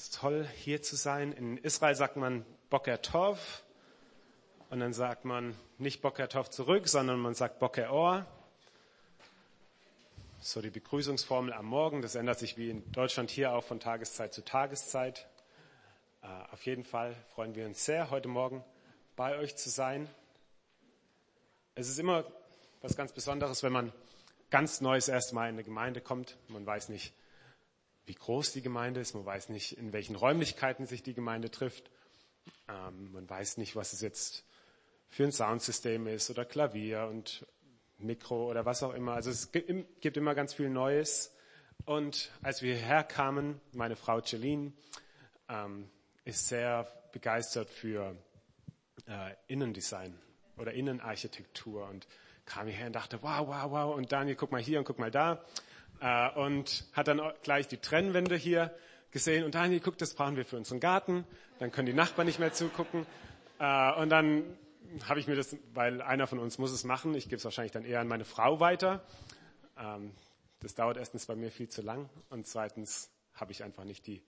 Es ist toll, hier zu sein. In Israel sagt man Boker Tov. Und dann sagt man nicht Boker Tov zurück, sondern man sagt Boker Or. So die Begrüßungsformel am Morgen. Das ändert sich wie in Deutschland hier auch von Tageszeit zu Tageszeit. Äh, auf jeden Fall freuen wir uns sehr, heute Morgen bei euch zu sein. Es ist immer was ganz Besonderes, wenn man ganz Neues erstmal in eine Gemeinde kommt. Man weiß nicht, wie groß die Gemeinde ist, man weiß nicht, in welchen Räumlichkeiten sich die Gemeinde trifft. Ähm, man weiß nicht, was es jetzt für ein Soundsystem ist oder Klavier und Mikro oder was auch immer. Also es gibt immer ganz viel Neues. Und als wir hierher kamen, meine Frau Celine ähm, ist sehr begeistert für äh, Innendesign oder Innenarchitektur und kam hierher und dachte, wow, wow, wow. Und Daniel, guck mal hier und guck mal da. Äh, und hat dann gleich die Trennwände hier gesehen. Und Daniel, guck, das brauchen wir für unseren Garten. Dann können die Nachbarn nicht mehr zugucken. Äh, und dann habe ich mir das, weil einer von uns muss es machen, ich gebe es wahrscheinlich dann eher an meine Frau weiter. Ähm, das dauert erstens bei mir viel zu lang und zweitens habe ich einfach nicht die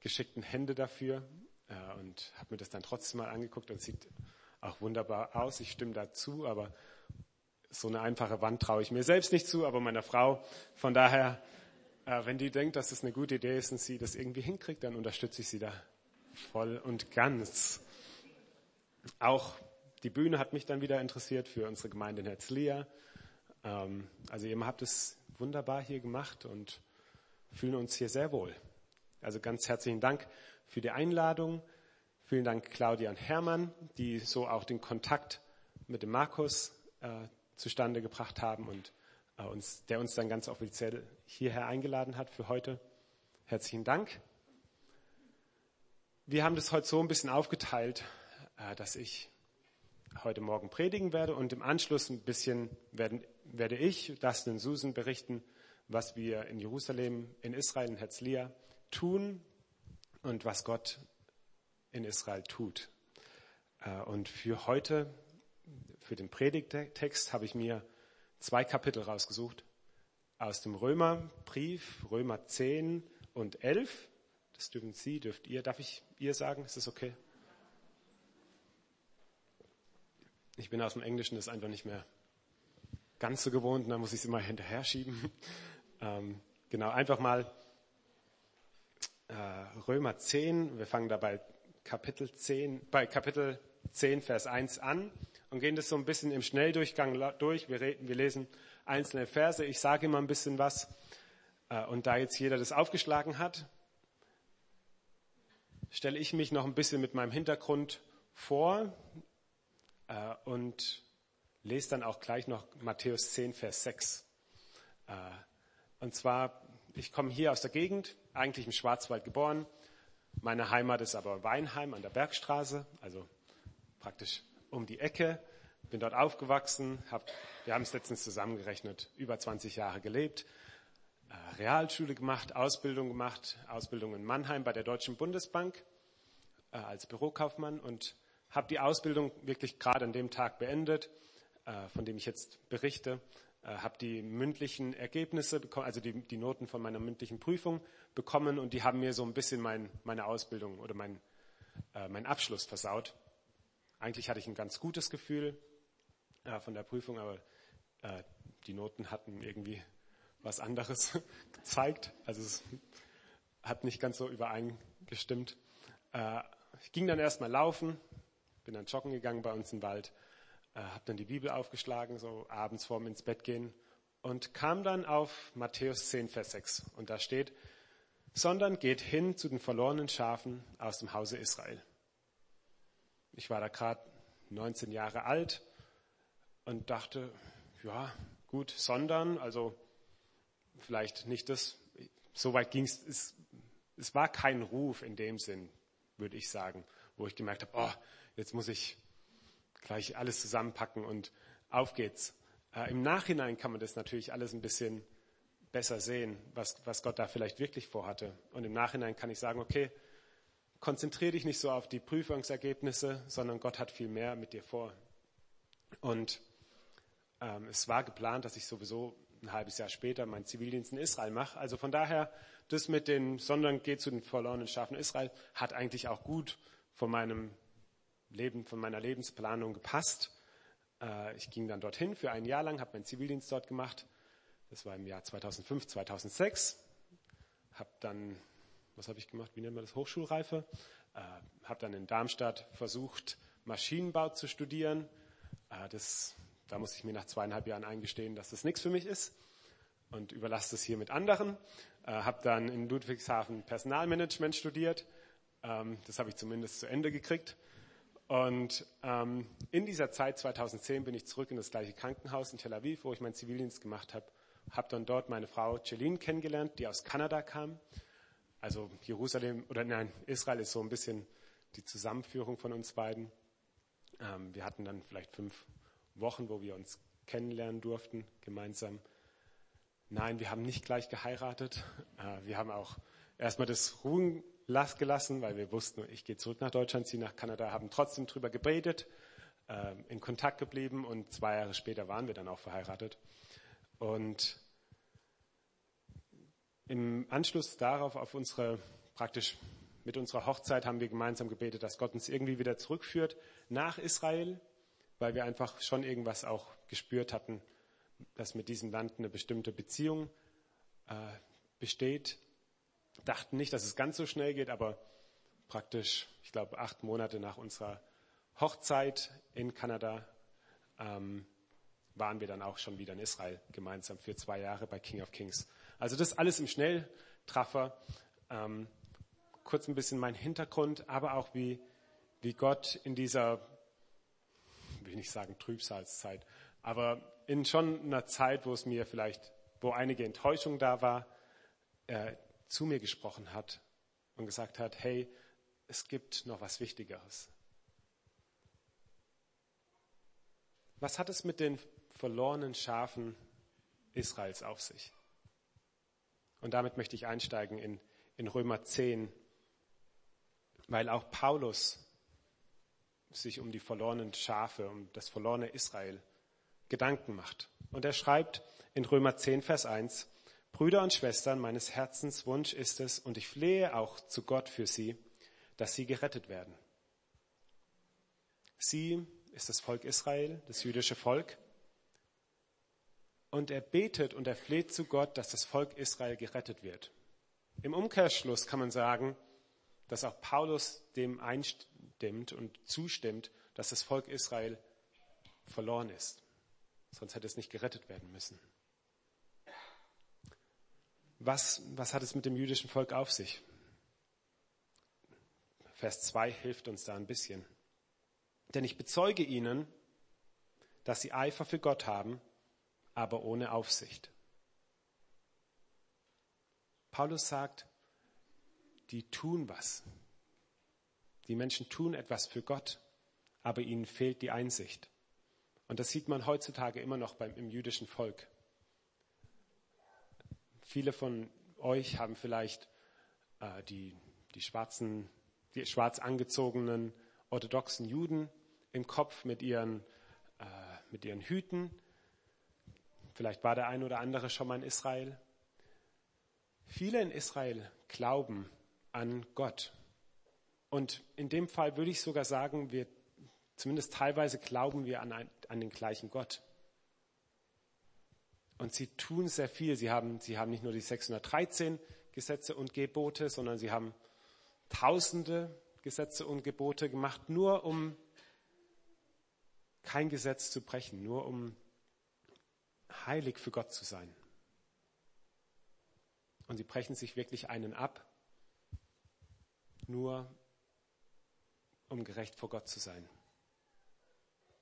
geschickten Hände dafür äh, und habe mir das dann trotzdem mal angeguckt und sieht auch wunderbar aus. Ich stimme dazu, aber so eine einfache Wand traue ich mir selbst nicht zu, aber meiner Frau. Von daher, äh, wenn die denkt, dass es eine gute Idee ist und sie das irgendwie hinkriegt, dann unterstütze ich sie da voll und ganz. Auch die Bühne hat mich dann wieder interessiert für unsere Gemeinde in Herzliya. Ähm, also ihr habt es wunderbar hier gemacht und fühlen uns hier sehr wohl. Also ganz herzlichen Dank für die Einladung. Vielen Dank Claudia und Hermann, die so auch den Kontakt mit dem Markus äh, zustande gebracht haben und äh, uns, der uns dann ganz offiziell hierher eingeladen hat für heute. Herzlichen Dank. Wir haben das heute so ein bisschen aufgeteilt, äh, dass ich heute Morgen predigen werde und im Anschluss ein bisschen werden, werde ich, Dustin und Susan berichten, was wir in Jerusalem, in Israel, in Herzliya tun und was Gott in Israel tut. Äh, und für heute für den Predigtext habe ich mir zwei Kapitel rausgesucht aus dem Römerbrief, Römer 10 und 11. Das dürfen Sie, dürft ihr, darf ich ihr sagen? Ist das okay? Ich bin aus dem Englischen das einfach nicht mehr ganz so gewohnt, da muss ich es immer hinterher schieben. Ähm, genau, einfach mal äh, Römer 10, wir fangen dabei Kapitel 10, bei Kapitel 10, Vers 1 an und gehen das so ein bisschen im Schnelldurchgang durch. Wir, reden, wir lesen einzelne Verse. Ich sage immer ein bisschen was. Äh, und da jetzt jeder das aufgeschlagen hat, stelle ich mich noch ein bisschen mit meinem Hintergrund vor äh, und lese dann auch gleich noch Matthäus 10, Vers 6. Äh, und zwar, ich komme hier aus der Gegend, eigentlich im Schwarzwald geboren. Meine Heimat ist aber Weinheim an der Bergstraße, also praktisch um die Ecke, bin dort aufgewachsen, hab, wir haben es letztens zusammengerechnet, über 20 Jahre gelebt, äh, Realschule gemacht, Ausbildung gemacht, Ausbildung in Mannheim bei der Deutschen Bundesbank äh, als Bürokaufmann und habe die Ausbildung wirklich gerade an dem Tag beendet, äh, von dem ich jetzt berichte, habe die mündlichen Ergebnisse bekommen, also die, die, Noten von meiner mündlichen Prüfung bekommen und die haben mir so ein bisschen mein, meine Ausbildung oder mein, äh, mein Abschluss versaut. Eigentlich hatte ich ein ganz gutes Gefühl äh, von der Prüfung, aber äh, die Noten hatten irgendwie was anderes gezeigt. Also es hat nicht ganz so übereingestimmt. Äh, ich ging dann erstmal laufen, bin dann joggen gegangen bei uns im Wald, äh, habe dann die Bibel aufgeschlagen, so abends vorm ins Bett gehen und kam dann auf Matthäus 10, Vers 6. Und da steht, sondern geht hin zu den verlorenen Schafen aus dem Hause Israel. Ich war da gerade 19 Jahre alt und dachte, ja, gut, sondern, also vielleicht nicht das, so weit ging es, es war kein Ruf in dem Sinn, würde ich sagen, wo ich gemerkt habe, oh, jetzt muss ich gleich alles zusammenpacken und auf geht's. Äh, Im Nachhinein kann man das natürlich alles ein bisschen besser sehen, was, was Gott da vielleicht wirklich vorhatte. Und im Nachhinein kann ich sagen, okay, konzentriere dich nicht so auf die Prüfungsergebnisse, sondern Gott hat viel mehr mit dir vor. Und ähm, es war geplant, dass ich sowieso ein halbes Jahr später meinen Zivildienst in Israel mache. Also von daher das mit den, sondern geht zu den verlorenen Schafen Israel, hat eigentlich auch gut von meinem Leben, von meiner Lebensplanung gepasst. Äh, ich ging dann dorthin für ein Jahr lang, habe meinen Zivildienst dort gemacht. Das war im Jahr 2005, 2006. Habe dann, was habe ich gemacht? Wie nennt man das? Hochschulreife. Äh, habe dann in Darmstadt versucht, Maschinenbau zu studieren. Äh, das, da musste ich mir nach zweieinhalb Jahren eingestehen, dass das nichts für mich ist und überlasse das hier mit anderen. Äh, habe dann in Ludwigshafen Personalmanagement studiert. Ähm, das habe ich zumindest zu Ende gekriegt. Und ähm, in dieser Zeit, 2010, bin ich zurück in das gleiche Krankenhaus in Tel Aviv, wo ich meinen Zivildienst gemacht habe. Habe dann dort meine Frau Celine kennengelernt, die aus Kanada kam. Also Jerusalem, oder nein, Israel ist so ein bisschen die Zusammenführung von uns beiden. Ähm, wir hatten dann vielleicht fünf Wochen, wo wir uns kennenlernen durften, gemeinsam. Nein, wir haben nicht gleich geheiratet. Äh, wir haben auch erstmal das Ruhen gelassen, weil wir wussten, ich gehe zurück nach Deutschland, ziehe nach Kanada, haben trotzdem drüber gebetet, äh, in Kontakt geblieben und zwei Jahre später waren wir dann auch verheiratet. Und im Anschluss darauf, auf unsere, praktisch mit unserer Hochzeit, haben wir gemeinsam gebetet, dass Gott uns irgendwie wieder zurückführt nach Israel, weil wir einfach schon irgendwas auch gespürt hatten, dass mit diesem Land eine bestimmte Beziehung äh, besteht. Dachten nicht, dass es ganz so schnell geht, aber praktisch, ich glaube, acht Monate nach unserer Hochzeit in Kanada ähm, waren wir dann auch schon wieder in Israel gemeinsam für zwei Jahre bei King of Kings. Also das alles im Schnelltraffer. Ähm, kurz ein bisschen mein Hintergrund, aber auch wie, wie Gott in dieser, will ich nicht sagen Trübsalzeit, aber in schon einer Zeit, wo es mir vielleicht, wo einige Enttäuschung da war, äh, zu mir gesprochen hat und gesagt hat, hey, es gibt noch was Wichtigeres. Was hat es mit den verlorenen Schafen Israels auf sich? Und damit möchte ich einsteigen in, in Römer 10, weil auch Paulus sich um die verlorenen Schafe, um das verlorene Israel Gedanken macht. Und er schreibt in Römer 10, Vers 1, Brüder und Schwestern, meines Herzens Wunsch ist es, und ich flehe auch zu Gott für sie, dass sie gerettet werden. Sie ist das Volk Israel, das jüdische Volk. Und er betet und er fleht zu Gott, dass das Volk Israel gerettet wird. Im Umkehrschluss kann man sagen, dass auch Paulus dem einstimmt und zustimmt, dass das Volk Israel verloren ist. Sonst hätte es nicht gerettet werden müssen. Was, was hat es mit dem jüdischen Volk auf sich? Vers 2 hilft uns da ein bisschen. Denn ich bezeuge ihnen, dass sie Eifer für Gott haben, aber ohne Aufsicht. Paulus sagt, die tun was. Die Menschen tun etwas für Gott, aber ihnen fehlt die Einsicht. Und das sieht man heutzutage immer noch beim, im jüdischen Volk. Viele von euch haben vielleicht äh, die, die schwarzen, die schwarz angezogenen orthodoxen Juden im Kopf mit ihren, äh, mit ihren Hüten. Vielleicht war der ein oder andere schon mal in Israel. Viele in Israel glauben an Gott. Und in dem Fall würde ich sogar sagen, wir Zumindest teilweise glauben wir an, an den gleichen Gott. Und sie tun sehr viel. Sie haben, sie haben nicht nur die 613 Gesetze und Gebote, sondern sie haben tausende Gesetze und Gebote gemacht, nur um kein Gesetz zu brechen, nur um heilig für Gott zu sein. Und sie brechen sich wirklich einen ab, nur um gerecht vor Gott zu sein.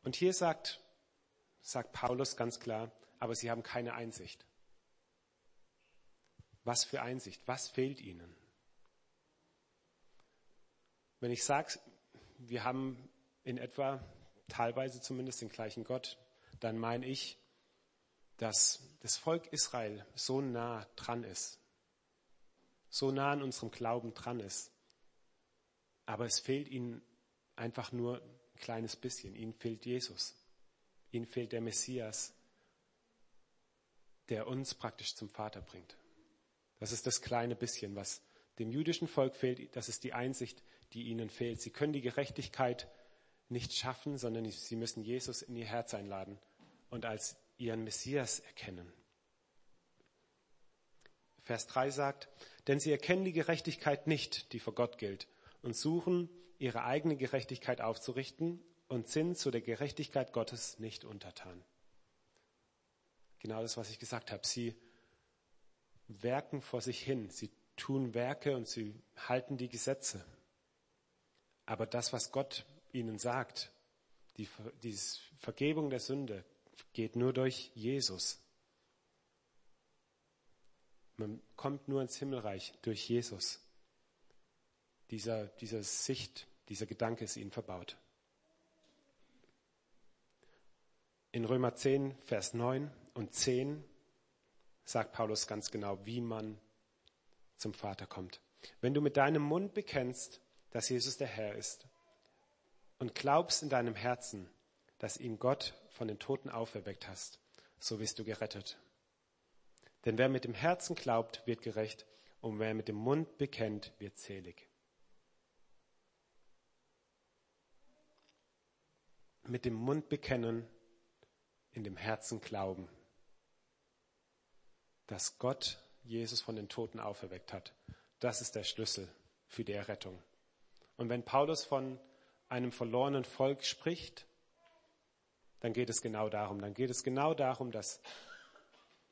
Und hier sagt, sagt Paulus ganz klar, aber sie haben keine Einsicht. Was für Einsicht? Was fehlt ihnen? Wenn ich sage, wir haben in etwa, teilweise zumindest den gleichen Gott, dann meine ich, dass das Volk Israel so nah dran ist, so nah an unserem Glauben dran ist, aber es fehlt ihnen einfach nur kleines bisschen. Ihnen fehlt Jesus. Ihnen fehlt der Messias, der uns praktisch zum Vater bringt. Das ist das kleine bisschen, was dem jüdischen Volk fehlt. Das ist die Einsicht, die ihnen fehlt. Sie können die Gerechtigkeit nicht schaffen, sondern sie müssen Jesus in ihr Herz einladen und als ihren Messias erkennen. Vers 3 sagt, denn sie erkennen die Gerechtigkeit nicht, die vor Gott gilt, und suchen, ihre eigene Gerechtigkeit aufzurichten und sind zu der Gerechtigkeit Gottes nicht untertan. Genau das, was ich gesagt habe. Sie werken vor sich hin, sie tun Werke und sie halten die Gesetze. Aber das, was Gott ihnen sagt, die, die Vergebung der Sünde, geht nur durch Jesus. Man kommt nur ins Himmelreich durch Jesus. Dieser, dieser Sicht, dieser Gedanke ist ihnen verbaut. In Römer 10, Vers 9 und 10 sagt Paulus ganz genau, wie man zum Vater kommt. Wenn du mit deinem Mund bekennst, dass Jesus der Herr ist und glaubst in deinem Herzen, dass ihn Gott von den Toten auferweckt hast, so wirst du gerettet. Denn wer mit dem Herzen glaubt, wird gerecht, und wer mit dem Mund bekennt, wird selig. Mit dem Mund bekennen, in dem Herzen glauben, dass Gott Jesus von den Toten auferweckt hat. Das ist der Schlüssel für die Errettung. Und wenn Paulus von einem verlorenen Volk spricht, dann geht es genau darum. Dann geht es genau darum, dass,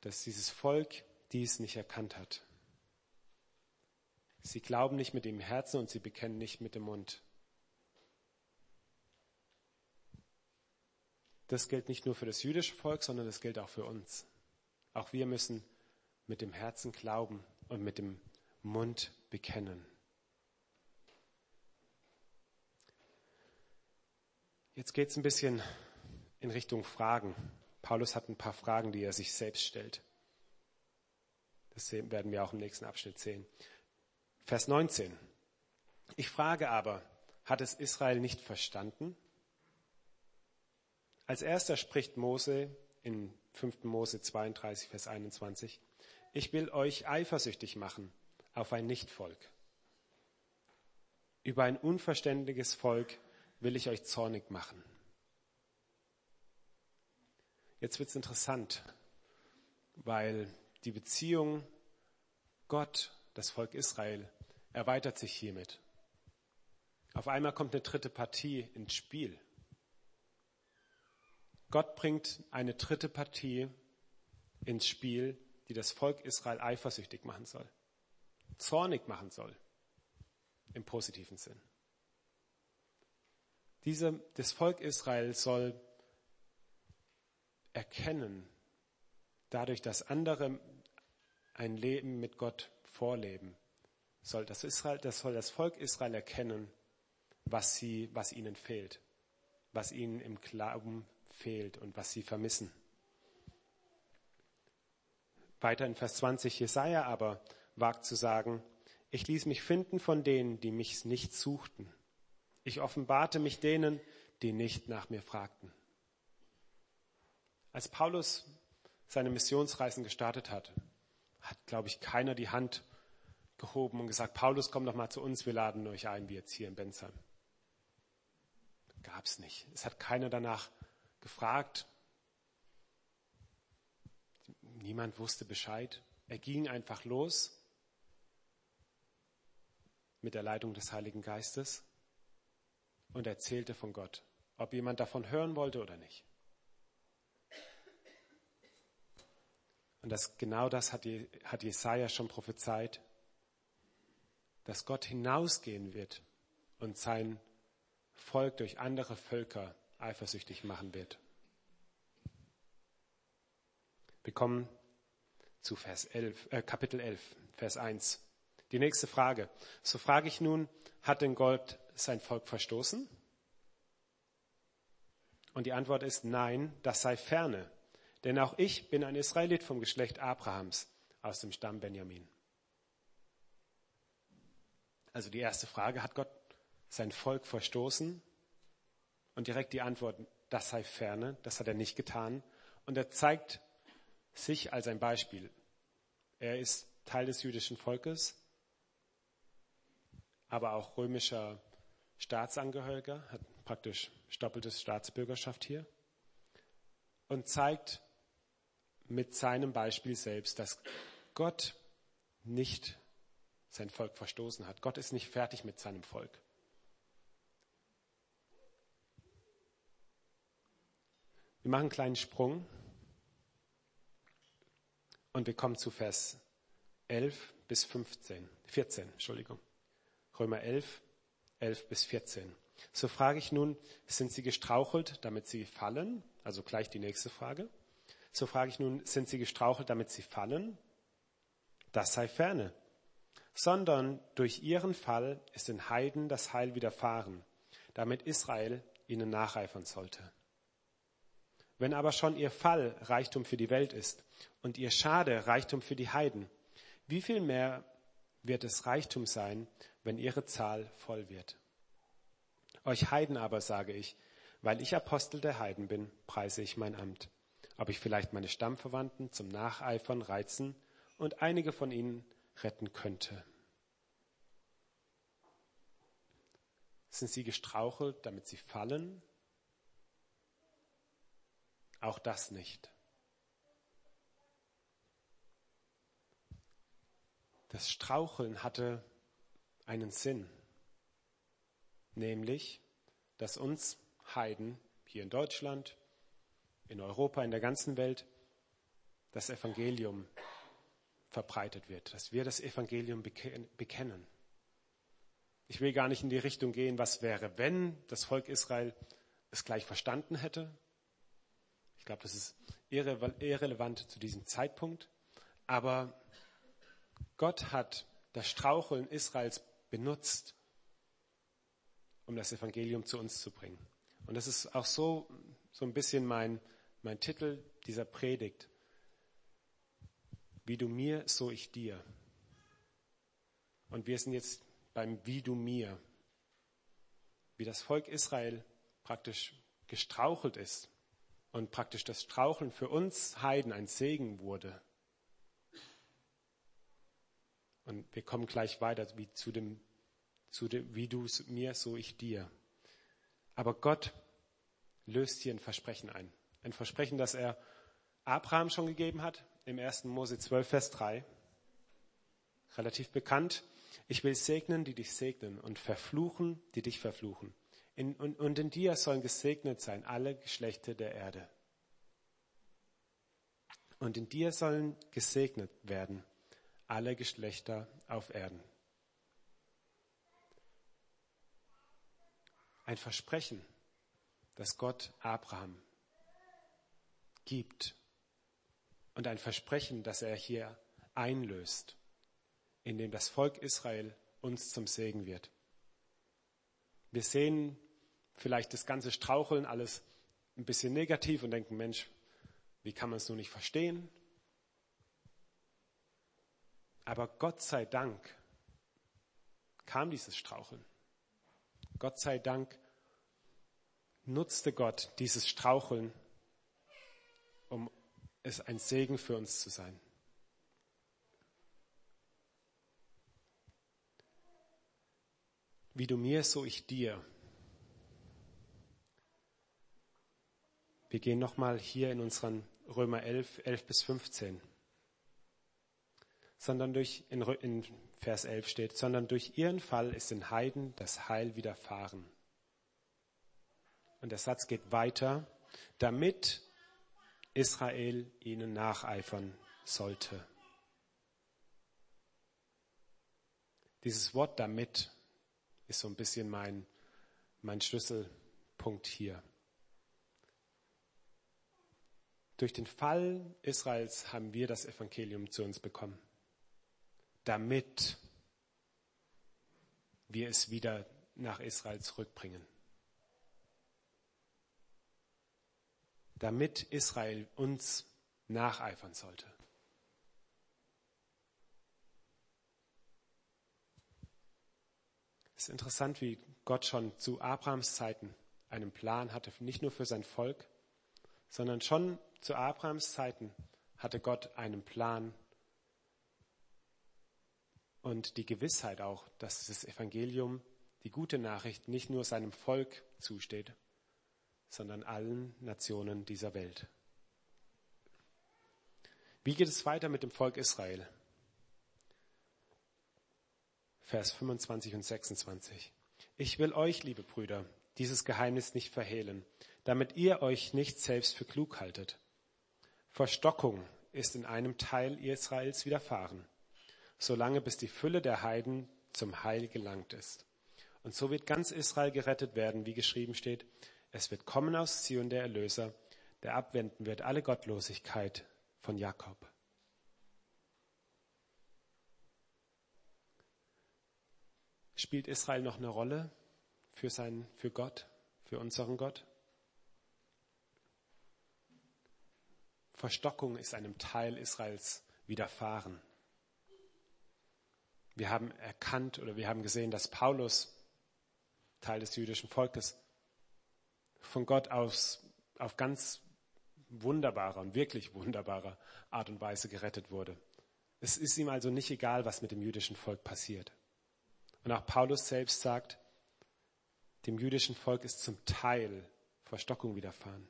dass dieses Volk dies nicht erkannt hat. Sie glauben nicht mit dem Herzen und sie bekennen nicht mit dem Mund. Das gilt nicht nur für das jüdische Volk, sondern das gilt auch für uns. Auch wir müssen mit dem Herzen glauben und mit dem Mund bekennen. Jetzt geht es ein bisschen in Richtung Fragen. Paulus hat ein paar Fragen, die er sich selbst stellt. Das werden wir auch im nächsten Abschnitt sehen. Vers 19. Ich frage aber, hat es Israel nicht verstanden? Als erster spricht Mose in 5. Mose 32, Vers 21. Ich will euch eifersüchtig machen auf ein Nichtvolk. Über ein unverständiges Volk will ich euch zornig machen. Jetzt wird es interessant, weil die Beziehung Gott, das Volk Israel, erweitert sich hiermit. Auf einmal kommt eine dritte Partie ins Spiel. Gott bringt eine dritte Partie ins Spiel, die das Volk Israel eifersüchtig machen soll, zornig machen soll, im positiven Sinn. Diese, das Volk Israel soll erkennen, dadurch, dass andere ein Leben mit Gott vorleben, soll das, Israel, das soll das Volk Israel erkennen, was, sie, was ihnen fehlt, was ihnen im Glauben fehlt und was sie vermissen. Weiter in Vers 20, Jesaja aber wagt zu sagen, ich ließ mich finden von denen, die mich nicht suchten. Ich offenbarte mich denen, die nicht nach mir fragten. Als Paulus seine Missionsreisen gestartet hat, hat, glaube ich, keiner die Hand gehoben und gesagt, Paulus, komm doch mal zu uns, wir laden euch ein, wie jetzt hier in Bensheim. Gab es nicht. Es hat keiner danach gefragt. Niemand wusste Bescheid. Er ging einfach los mit der Leitung des Heiligen Geistes und erzählte von Gott, ob jemand davon hören wollte oder nicht. Und das, genau das hat, hat Jesaja schon prophezeit, dass Gott hinausgehen wird und sein Volk durch andere Völker eifersüchtig machen wird. Wir kommen zu Vers 11, äh, Kapitel 11, Vers 1. Die nächste Frage. So frage ich nun, hat denn Gott sein Volk verstoßen? Und die Antwort ist nein, das sei ferne. Denn auch ich bin ein Israelit vom Geschlecht Abrahams aus dem Stamm Benjamin. Also die erste Frage, hat Gott sein Volk verstoßen? Und direkt die Antwort, das sei ferne, das hat er nicht getan. Und er zeigt sich als ein Beispiel. Er ist Teil des jüdischen Volkes, aber auch römischer Staatsangehöriger, hat praktisch doppelte Staatsbürgerschaft hier und zeigt mit seinem Beispiel selbst, dass Gott nicht sein Volk verstoßen hat. Gott ist nicht fertig mit seinem Volk. Wir machen einen kleinen Sprung und wir kommen zu Vers 11 bis 15, 14, Entschuldigung. Römer 11, 11 bis 14. So frage ich nun, sind sie gestrauchelt, damit sie fallen? Also gleich die nächste Frage. So frage ich nun, sind sie gestrauchelt, damit sie fallen? Das sei ferne. Sondern durch ihren Fall ist den Heiden das Heil widerfahren, damit Israel ihnen nacheifern sollte. Wenn aber schon ihr Fall Reichtum für die Welt ist und ihr Schade Reichtum für die Heiden, wie viel mehr wird es Reichtum sein, wenn ihre Zahl voll wird? Euch Heiden aber sage ich, weil ich Apostel der Heiden bin, preise ich mein Amt. Ob ich vielleicht meine Stammverwandten zum Nacheifern reizen und einige von ihnen retten könnte. Sind sie gestrauchelt, damit sie fallen? Auch das nicht. Das Straucheln hatte einen Sinn, nämlich, dass uns Heiden hier in Deutschland, in Europa, in der ganzen Welt das Evangelium verbreitet wird, dass wir das Evangelium bekennen. Ich will gar nicht in die Richtung gehen, was wäre, wenn das Volk Israel es gleich verstanden hätte. Ich glaube, das ist irrelevant zu diesem Zeitpunkt. Aber Gott hat das Straucheln Israels benutzt, um das Evangelium zu uns zu bringen. Und das ist auch so, so ein bisschen mein, mein Titel dieser Predigt. Wie du mir, so ich dir. Und wir sind jetzt beim Wie du mir. Wie das Volk Israel praktisch gestrauchelt ist und praktisch das Straucheln für uns Heiden ein Segen wurde. Und wir kommen gleich weiter wie zu dem, zu dem wie du mir, so ich dir. Aber Gott löst hier ein Versprechen ein. Ein Versprechen, das er Abraham schon gegeben hat, im 1. Mose 12, Vers 3. Relativ bekannt. Ich will segnen, die dich segnen und verfluchen, die dich verfluchen. In, und, und in dir sollen gesegnet sein alle Geschlechter der Erde. Und in dir sollen gesegnet werden alle Geschlechter auf Erden. Ein Versprechen, das Gott Abraham gibt und ein Versprechen, das er hier einlöst, in dem das Volk Israel uns zum Segen wird. Wir sehen vielleicht das ganze Straucheln alles ein bisschen negativ und denken, Mensch, wie kann man es nur nicht verstehen? Aber Gott sei Dank kam dieses Straucheln. Gott sei Dank nutzte Gott dieses Straucheln, um es ein Segen für uns zu sein. Wie du mir, so ich dir. Wir gehen nochmal hier in unseren Römer 11, 11 bis 15 sondern durch, in, in Vers 11 steht, sondern durch ihren Fall ist den Heiden das Heil widerfahren. Und der Satz geht weiter, damit Israel ihnen nacheifern sollte. Dieses Wort damit ist so ein bisschen mein, mein Schlüsselpunkt hier. Durch den Fall Israels haben wir das Evangelium zu uns bekommen damit wir es wieder nach Israel zurückbringen. Damit Israel uns nacheifern sollte. Es ist interessant, wie Gott schon zu Abrahams Zeiten einen Plan hatte, nicht nur für sein Volk, sondern schon zu Abrahams Zeiten hatte Gott einen Plan und die Gewissheit auch, dass das Evangelium, die gute Nachricht, nicht nur seinem Volk zusteht, sondern allen Nationen dieser Welt. Wie geht es weiter mit dem Volk Israel? Vers 25 und 26. Ich will euch, liebe Brüder, dieses Geheimnis nicht verhehlen, damit ihr euch nicht selbst für klug haltet. Verstockung ist in einem Teil Israels widerfahren, solange bis die Fülle der Heiden zum Heil gelangt ist. Und so wird ganz Israel gerettet werden, wie geschrieben steht, es wird kommen aus Zion der Erlöser, der abwenden wird alle Gottlosigkeit von Jakob. Spielt Israel noch eine Rolle für, sein, für Gott, für unseren Gott? Verstockung ist einem Teil Israels widerfahren. Wir haben erkannt oder wir haben gesehen, dass Paulus, Teil des jüdischen Volkes, von Gott aus auf ganz wunderbare und wirklich wunderbare Art und Weise gerettet wurde. Es ist ihm also nicht egal, was mit dem jüdischen Volk passiert. Und auch Paulus selbst sagt, dem jüdischen Volk ist zum Teil Verstockung widerfahren.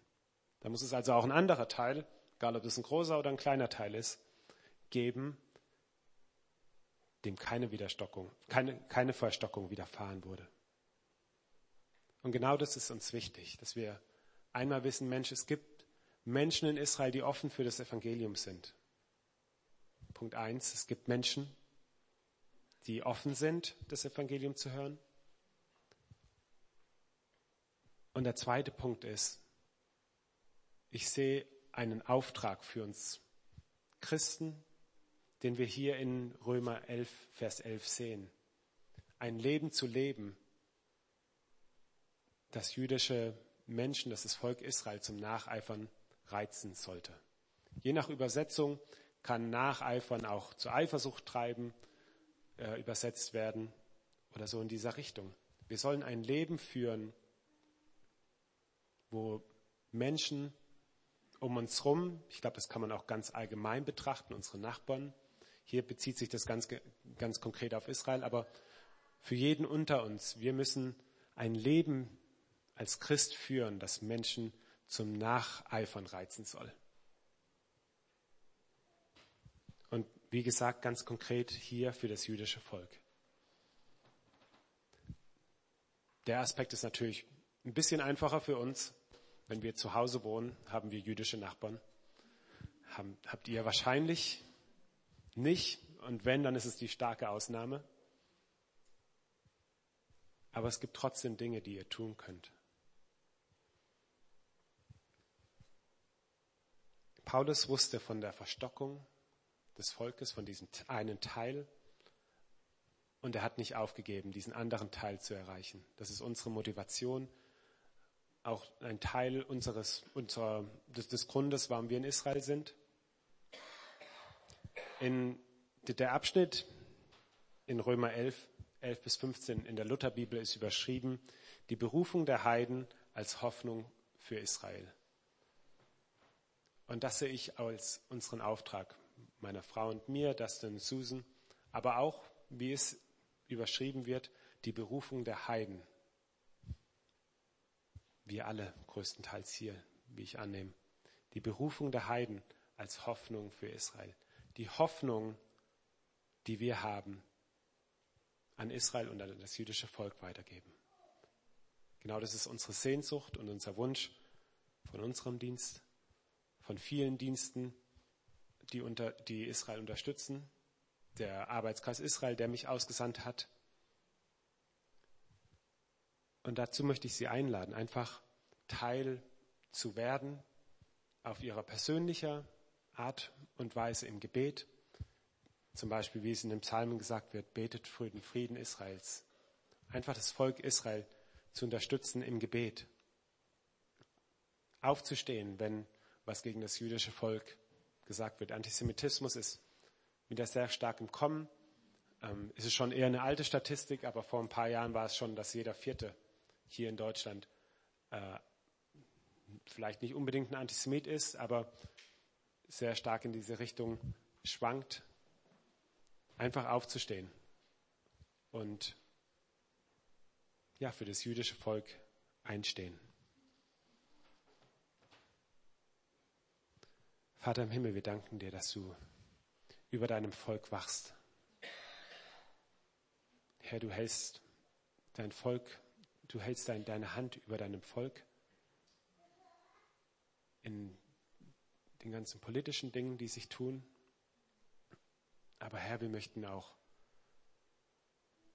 Da muss es also auch ein anderer Teil, egal ob es ein großer oder ein kleiner Teil ist, geben, dem keine keine, keine Verstockung widerfahren wurde. Und genau das ist uns wichtig, dass wir einmal wissen, Mensch, es gibt Menschen in Israel, die offen für das Evangelium sind. Punkt eins, es gibt Menschen, die offen sind, das Evangelium zu hören. Und der zweite Punkt ist, ich sehe einen Auftrag für uns Christen, den wir hier in Römer 11, Vers 11 sehen. Ein Leben zu leben, das jüdische Menschen, das das Volk Israel zum Nacheifern reizen sollte. Je nach Übersetzung kann Nacheifern auch zur Eifersucht treiben, äh, übersetzt werden oder so in dieser Richtung. Wir sollen ein Leben führen, wo Menschen um uns herum, ich glaube, das kann man auch ganz allgemein betrachten, unsere Nachbarn, hier bezieht sich das ganz, ganz konkret auf Israel, aber für jeden unter uns, wir müssen ein Leben als Christ führen, das Menschen zum Nacheifern reizen soll. Und wie gesagt, ganz konkret hier für das jüdische Volk. Der Aspekt ist natürlich ein bisschen einfacher für uns. Wenn wir zu Hause wohnen, haben wir jüdische Nachbarn. habt ihr wahrscheinlich nicht. Und wenn, dann ist es die starke Ausnahme. Aber es gibt trotzdem Dinge, die ihr tun könnt. Paulus wusste von der Verstockung des Volkes, von diesem einen Teil. Und er hat nicht aufgegeben, diesen anderen Teil zu erreichen. Das ist unsere Motivation. Auch ein Teil unseres, unserer, des, des Grundes, warum wir in Israel sind. In der Abschnitt in Römer 11, 11 bis 15 in der Lutherbibel ist überschrieben, die Berufung der Heiden als Hoffnung für Israel. Und das sehe ich als unseren Auftrag meiner Frau und mir, Dustin Susan, aber auch, wie es überschrieben wird, die Berufung der Heiden. Wir alle größtenteils hier, wie ich annehme. Die Berufung der Heiden als Hoffnung für Israel. Die Hoffnung, die wir haben, an Israel und an das jüdische Volk weitergeben. Genau das ist unsere Sehnsucht und unser Wunsch von unserem Dienst von vielen Diensten, die, unter, die Israel unterstützen. Der Arbeitskreis Israel, der mich ausgesandt hat. Und dazu möchte ich Sie einladen, einfach Teil zu werden auf Ihrer persönlicher Art und Weise im Gebet. Zum Beispiel, wie es in den Psalmen gesagt wird, betet für den Frieden Israels. Einfach das Volk Israel zu unterstützen im Gebet. Aufzustehen, wenn was gegen das jüdische Volk gesagt wird. Antisemitismus ist wieder sehr stark im Kommen. Ähm, es ist schon eher eine alte Statistik, aber vor ein paar Jahren war es schon, dass jeder Vierte hier in Deutschland äh, vielleicht nicht unbedingt ein Antisemit ist, aber sehr stark in diese Richtung schwankt. Einfach aufzustehen und ja, für das jüdische Volk einstehen. Vater im Himmel, wir danken dir, dass du über deinem Volk wachst. Herr, du hältst dein Volk, du hältst deine Hand über deinem Volk in den ganzen politischen Dingen, die sich tun. Aber Herr, wir möchten auch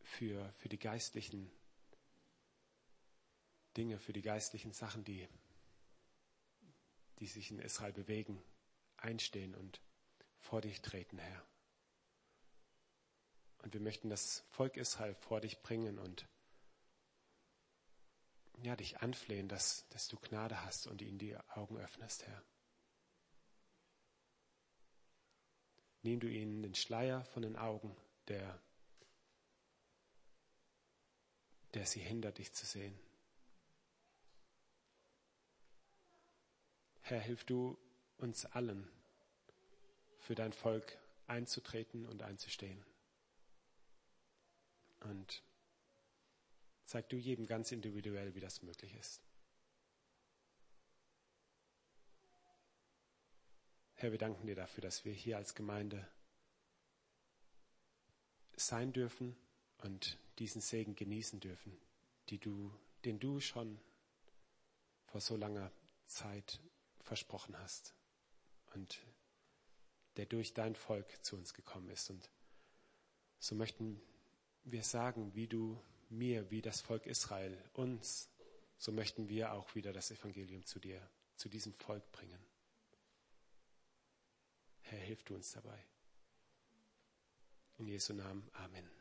für, für die geistlichen Dinge, für die geistlichen Sachen, die, die sich in Israel bewegen, einstehen und vor dich treten, Herr. Und wir möchten das Volk Israel vor dich bringen und ja, dich anflehen, dass, dass du Gnade hast und ihnen die Augen öffnest, Herr. Nimm du ihnen den Schleier von den Augen, der, der sie hindert, dich zu sehen. Herr, hilf du uns allen, für dein Volk einzutreten und einzustehen. Und zeig du jedem ganz individuell, wie das möglich ist. Herr, wir danken dir dafür, dass wir hier als Gemeinde sein dürfen und diesen Segen genießen dürfen, du, den du schon vor so langer Zeit versprochen hast und der durch dein Volk zu uns gekommen ist. Und so möchten wir sagen, wie du mir, wie das Volk Israel uns, so möchten wir auch wieder das Evangelium zu dir, zu diesem Volk bringen. Herr, hilf du uns dabei. In Jesu Namen. Amen.